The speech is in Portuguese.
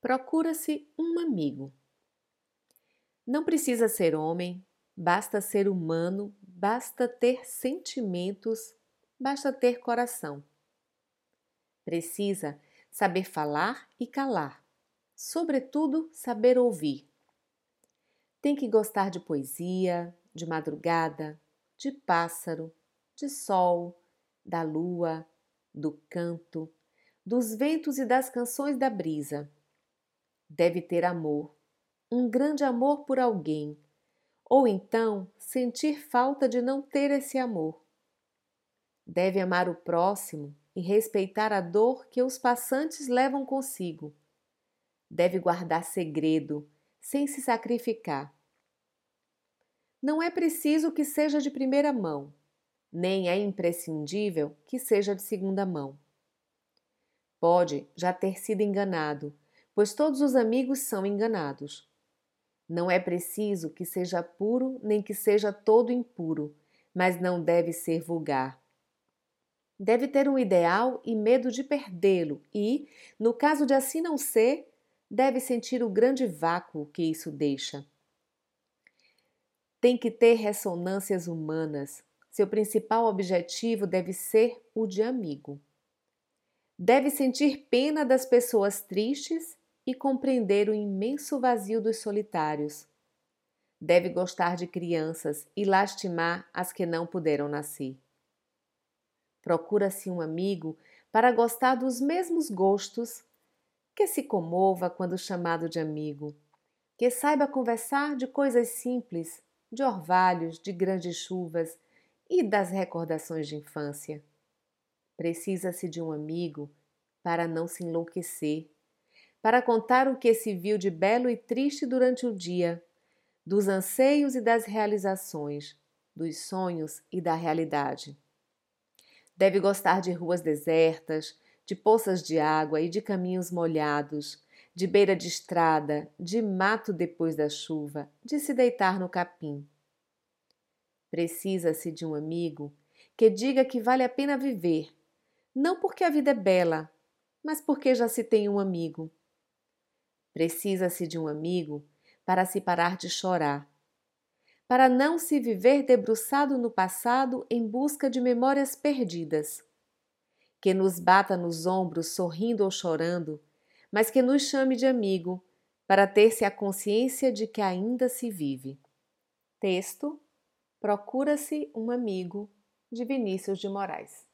Procura-se um amigo. Não precisa ser homem, basta ser humano, basta ter sentimentos, basta ter coração. Precisa saber falar e calar, sobretudo saber ouvir. Tem que gostar de poesia, de madrugada, de pássaro, de sol, da lua, do canto, dos ventos e das canções da brisa. Deve ter amor, um grande amor por alguém, ou então sentir falta de não ter esse amor. Deve amar o próximo e respeitar a dor que os passantes levam consigo. Deve guardar segredo, sem se sacrificar. Não é preciso que seja de primeira mão, nem é imprescindível que seja de segunda mão. Pode já ter sido enganado, pois todos os amigos são enganados. Não é preciso que seja puro nem que seja todo impuro, mas não deve ser vulgar. Deve ter um ideal e medo de perdê-lo, e, no caso de assim não ser, deve sentir o grande vácuo que isso deixa. Tem que ter ressonâncias humanas. Seu principal objetivo deve ser o de amigo. Deve sentir pena das pessoas tristes e compreender o imenso vazio dos solitários. Deve gostar de crianças e lastimar as que não puderam nascer. Procura-se um amigo para gostar dos mesmos gostos, que se comova quando chamado de amigo, que saiba conversar de coisas simples, de orvalhos, de grandes chuvas e das recordações de infância. Precisa-se de um amigo para não se enlouquecer, para contar o que se viu de belo e triste durante o dia, dos anseios e das realizações, dos sonhos e da realidade. Deve gostar de ruas desertas, de poças de água e de caminhos molhados, de beira de estrada, de mato depois da chuva, de se deitar no capim. Precisa-se de um amigo que diga que vale a pena viver, não porque a vida é bela, mas porque já se tem um amigo. Precisa-se de um amigo para se parar de chorar, para não se viver debruçado no passado em busca de memórias perdidas. Que nos bata nos ombros sorrindo ou chorando, mas que nos chame de amigo, para ter-se a consciência de que ainda se vive. Texto Procura-se um amigo, de Vinícius de Moraes.